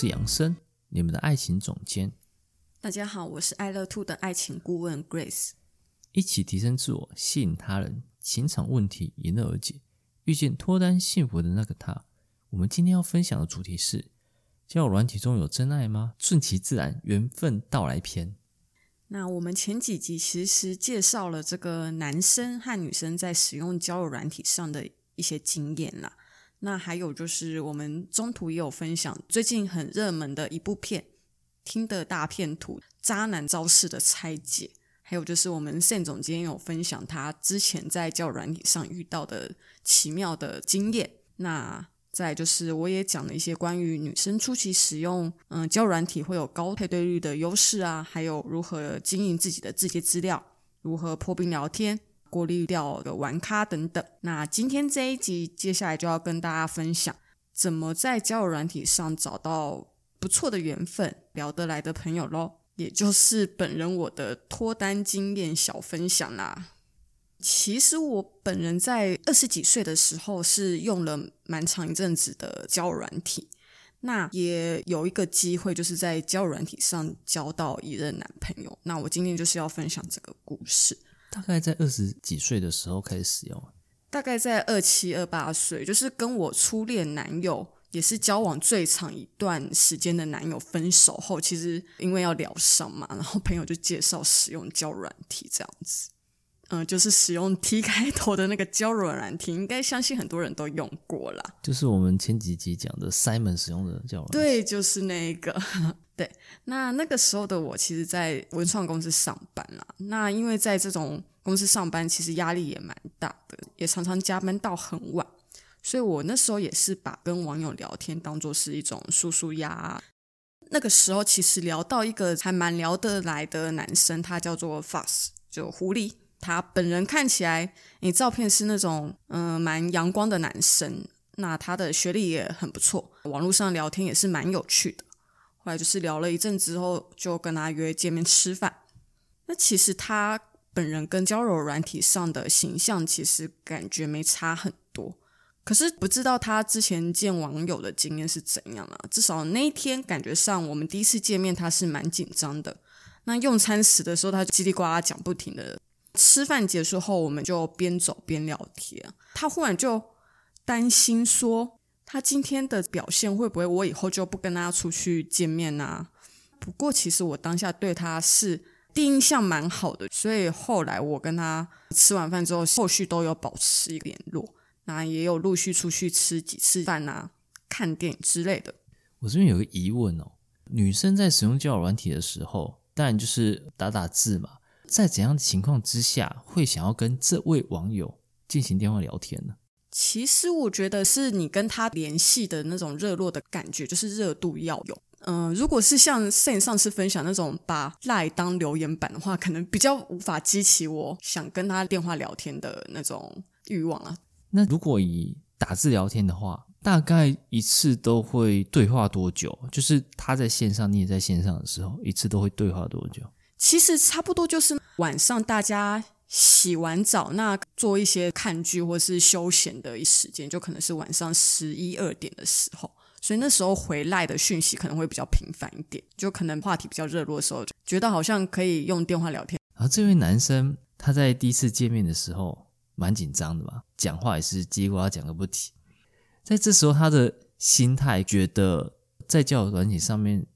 是杨生，你们的爱情总监。大家好，我是爱乐 Two 的爱情顾问 Grace。一起提升自我，吸引他人，情场问题迎刃而解，遇见脱单幸福的那个他。我们今天要分享的主题是：交友软体中有真爱吗？顺其自然，缘分到来篇。那我们前几集其实介绍了这个男生和女生在使用交友软体上的一些经验啦。那还有就是，我们中途也有分享最近很热门的一部片《听的大片图：渣男招式的拆解》，还有就是我们 Sam 总监有分享他之前在教软体上遇到的奇妙的经验。那再就是，我也讲了一些关于女生初期使用嗯教软体会有高配对率的优势啊，还有如何经营自己的这些资料，如何破冰聊天。过滤掉的玩咖等等。那今天这一集，接下来就要跟大家分享，怎么在交友软体上找到不错的缘分、聊得来的朋友喽。也就是本人我的脱单经验小分享啦。其实我本人在二十几岁的时候是用了蛮长一阵子的交友软体，那也有一个机会，就是在交友软体上交到一任男朋友。那我今天就是要分享这个故事。大概在二十几岁的时候开始使用，大概在二七二八岁，就是跟我初恋男友也是交往最长一段时间的男友分手后，其实因为要疗伤嘛，然后朋友就介绍使用交软体这样子，嗯，就是使用 T 开头的那个交友软体，应该相信很多人都用过啦。就是我们前几集讲的 Simon 使用的交友对，就是那个。对，那那个时候的我，其实，在文创公司上班啦。那因为在这种公司上班，其实压力也蛮大的，也常常加班到很晚。所以我那时候也是把跟网友聊天当做是一种舒舒压。那个时候，其实聊到一个还蛮聊得来的男生，他叫做 Fuss，就狐狸。他本人看起来，你照片是那种嗯、蛮阳光的男生。那他的学历也很不错，网络上聊天也是蛮有趣的。后来就是聊了一阵之后，就跟他约见面吃饭。那其实他本人跟交友软体上的形象其实感觉没差很多，可是不知道他之前见网友的经验是怎样啊？至少那一天感觉上，我们第一次见面他是蛮紧张的。那用餐时的时候，他就叽里呱啦讲不停的。吃饭结束后，我们就边走边聊天。他忽然就担心说。他今天的表现会不会我以后就不跟他出去见面呢、啊？不过其实我当下对他是第一印象蛮好的，所以后来我跟他吃完饭之后，后续都有保持联络，那也有陆续出去吃几次饭啊、看电影之类的。我这边有个疑问哦，女生在使用交友软体的时候，当然就是打打字嘛，在怎样的情况之下会想要跟这位网友进行电话聊天呢？其实我觉得是你跟他联系的那种热络的感觉，就是热度要有。嗯、呃，如果是像 Sam 上次分享那种把 LINE 当留言板的话，可能比较无法激起我想跟他电话聊天的那种欲望啊。那如果以打字聊天的话，大概一次都会对话多久？就是他在线上，你也在线上的时候，一次都会对话多久？其实差不多就是晚上大家。洗完澡，那做一些看剧或是休闲的一时间，就可能是晚上十一二点的时候，所以那时候回来的讯息可能会比较频繁一点，就可能话题比较热络的时候，觉得好像可以用电话聊天。然后这位男生他在第一次见面的时候蛮紧张的嘛，讲话也是叽里呱讲个不停，在这时候他的心态觉得在交友软体上面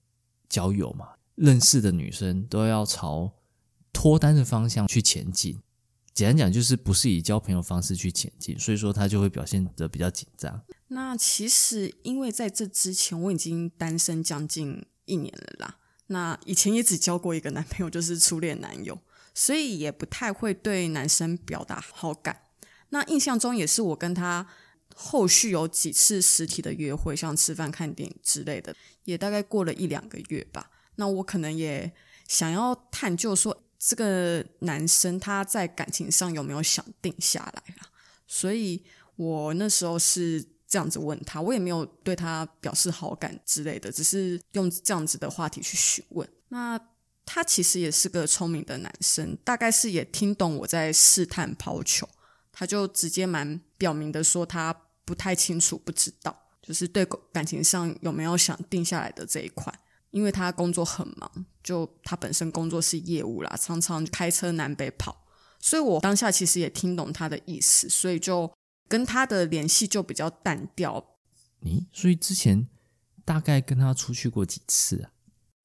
交友嘛，认识的女生都要朝脱单的方向去前进。简单讲就是不是以交朋友方式去前进，所以说他就会表现得比较紧张。那其实因为在这之前我已经单身将近一年了啦，那以前也只交过一个男朋友，就是初恋男友，所以也不太会对男生表达好感。那印象中也是我跟他后续有几次实体的约会，像吃饭、看电影之类的，也大概过了一两个月吧。那我可能也想要探究说，这个男生他在感情上有没有想定下来啦？所以我那时候是这样子问他，我也没有对他表示好感之类的，只是用这样子的话题去询问。那他其实也是个聪明的男生，大概是也听懂我在试探抛球，他就直接蛮表明的说他不太清楚，不知道，就是对感情上有没有想定下来的这一块。因为他工作很忙，就他本身工作是业务啦，常常开车南北跑，所以我当下其实也听懂他的意思，所以就跟他的联系就比较淡掉。你所以之前大概跟他出去过几次啊？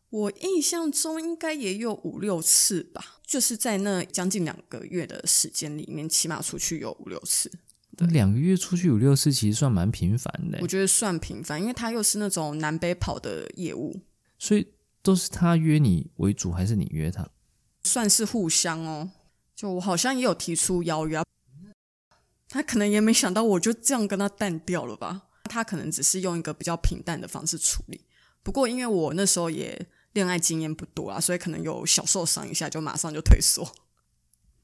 我印象中应该也有五六次吧，就是在那将近两个月的时间里面，起码出去有五六次。两个月出去五六次，其实算蛮频繁的。我觉得算频繁，因为他又是那种南北跑的业务。所以都是他约你为主，还是你约他？算是互相哦。就我好像也有提出邀约，他可能也没想到我就这样跟他淡掉了吧。他可能只是用一个比较平淡的方式处理。不过因为我那时候也恋爱经验不多啊，所以可能有小受伤一下，就马上就退缩。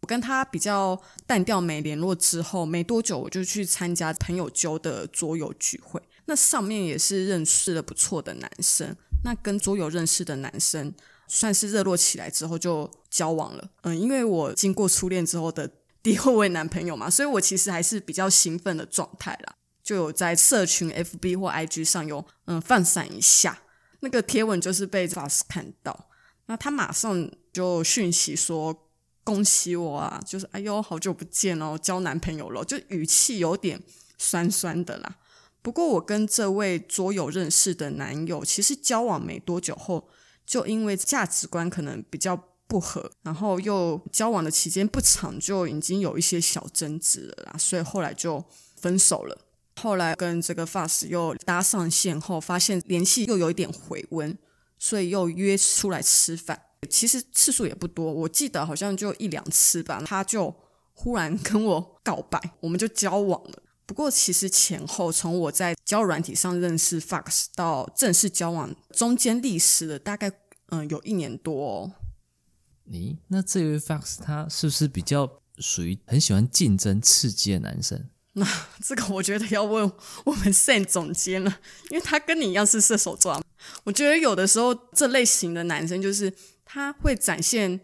我跟他比较淡掉没联络之后，没多久我就去参加朋友揪的桌游聚会，那上面也是认识了不错的男生。那跟桌友认识的男生算是热络起来之后就交往了，嗯，因为我经过初恋之后的 第二位男朋友嘛，所以我其实还是比较兴奋的状态啦，就有在社群 FB 或 IG 上有嗯放闪一下，那个贴文就是被 Fox 看到，那他马上就讯息说恭喜我啊，就是哎呦好久不见哦，交男朋友了，就语气有点酸酸的啦。不过，我跟这位桌友认识的男友，其实交往没多久后，就因为价值观可能比较不合，然后又交往的期间不长，就已经有一些小争执了啦，所以后来就分手了。后来跟这个 Fast 又搭上线后，发现联系又有一点回温，所以又约出来吃饭。其实次数也不多，我记得好像就一两次吧。他就忽然跟我告白，我们就交往了。不过，其实前后从我在交友软体上认识 Fox 到正式交往，中间历时了大概嗯有一年多哦。你那这位 Fox 他是不是比较属于很喜欢竞争刺激的男生？那 这个我觉得要问我们 Sam 总监了，因为他跟你一样是射手座。我觉得有的时候这类型的男生就是他会展现。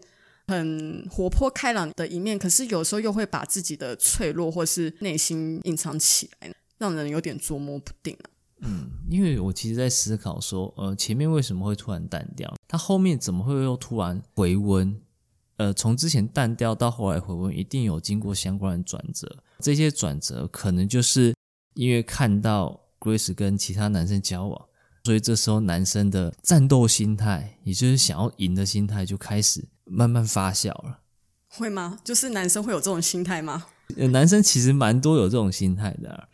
很活泼开朗的一面，可是有时候又会把自己的脆弱或是内心隐藏起来，让人有点捉摸不定啊。嗯，因为我其实在思考说，呃，前面为什么会突然淡掉？他后面怎么会又突然回温？呃，从之前淡掉到后来回温，一定有经过相关的转折。这些转折可能就是因为看到 Grace 跟其他男生交往，所以这时候男生的战斗心态，也就是想要赢的心态，就开始。慢慢发酵了，会吗？就是男生会有这种心态吗？呃，男生其实蛮多有这种心态的啊。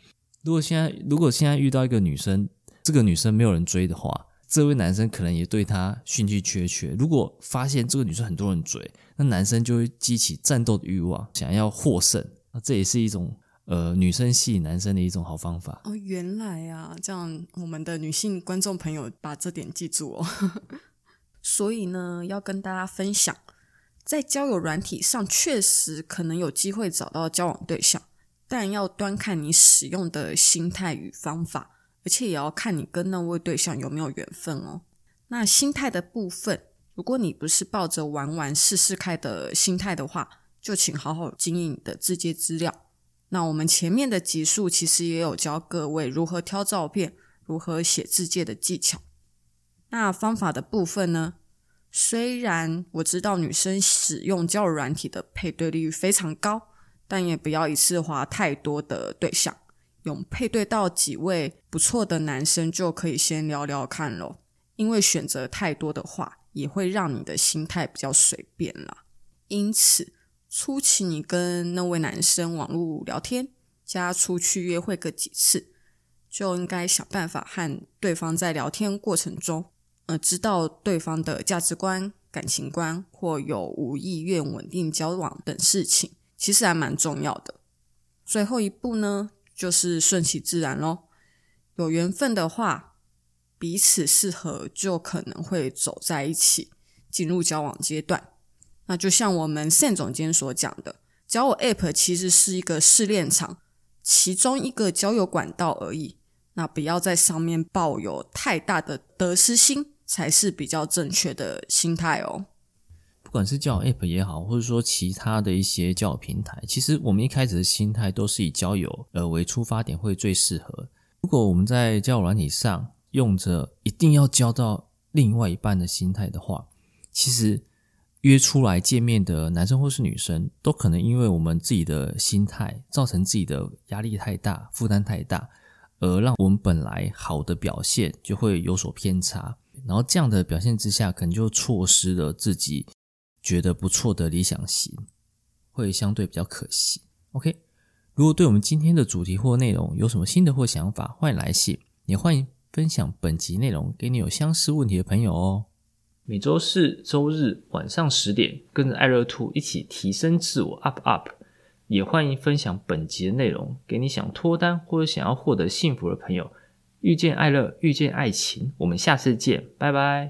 如果现在如果现在遇到一个女生，这个女生没有人追的话，这位男生可能也对她兴趣缺缺。如果发现这个女生很多人追，那男生就会激起战斗的欲望，想要获胜。那这也是一种呃女生吸引男生的一种好方法。哦，原来啊，这样我们的女性观众朋友把这点记住哦。所以呢，要跟大家分享，在交友软体上确实可能有机会找到交往对象，但要端看你使用的心态与方法，而且也要看你跟那位对象有没有缘分哦。那心态的部分，如果你不是抱着玩玩试试看的心态的话，就请好好经营你的自介资料。那我们前面的集数其实也有教各位如何挑照片、如何写自介的技巧。那方法的部分呢？虽然我知道女生使用交友软体的配对率非常高，但也不要一次划太多的对象，用配对到几位不错的男生就可以先聊聊看咯。因为选择太多的话，也会让你的心态比较随便啦。因此，初期你跟那位男生网络聊天，加出去约会个几次，就应该想办法和对方在聊天过程中。呃，知道对方的价值观、感情观，或有无意愿稳定交往等事情，其实还蛮重要的。最后一步呢，就是顺其自然咯。有缘分的话，彼此适合就可能会走在一起，进入交往阶段。那就像我们 Sam 总监所讲的，交友 App 其实是一个试炼场，其中一个交友管道而已。那不要在上面抱有太大的得失心，才是比较正确的心态哦。不管是交友 App 也好，或者说其他的一些交友平台，其实我们一开始的心态都是以交友呃为出发点会最适合。如果我们在交友软体上用着一定要交到另外一半的心态的话，其实约出来见面的男生或是女生，都可能因为我们自己的心态，造成自己的压力太大、负担太大，而让我们本来好的表现就会有所偏差。然后这样的表现之下，可能就错失了自己。觉得不错的理想型，会相对比较可惜。OK，如果对我们今天的主题或内容有什么心得或想法，欢迎来信，也欢迎分享本集内容给你有相似问题的朋友哦。每周四、周日晚上十点，跟着爱乐兔一起提升自我，up up。也欢迎分享本集的内容给你想脱单或者想要获得幸福的朋友。遇见爱乐，遇见爱情，我们下次见，拜拜。